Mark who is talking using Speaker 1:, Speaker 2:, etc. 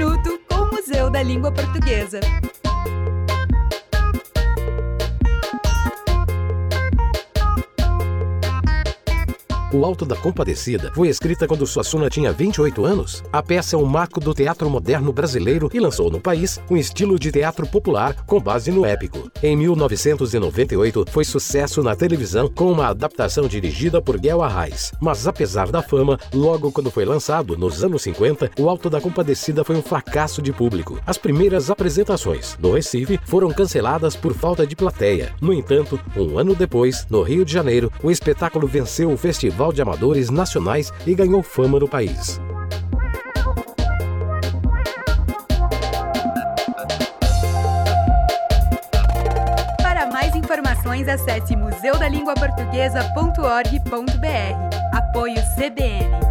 Speaker 1: minuto com o Museu da Língua Portuguesa.
Speaker 2: O Alto da Compadecida foi escrita quando Suassuna tinha 28 anos. A peça é um marco do teatro moderno brasileiro e lançou no país um estilo de teatro popular com base no épico. Em 1998, foi sucesso na televisão com uma adaptação dirigida por Guel Arraes. Mas apesar da fama, logo quando foi lançado, nos anos 50, O Alto da Compadecida foi um fracasso de público. As primeiras apresentações no Recife foram canceladas por falta de plateia. No entanto, um ano depois, no Rio de Janeiro, o espetáculo venceu o Festival Festival de Amadores Nacionais e ganhou fama no país.
Speaker 1: Para mais informações, acesse museudalinguaportuguesa.org.br. Apoio CBN.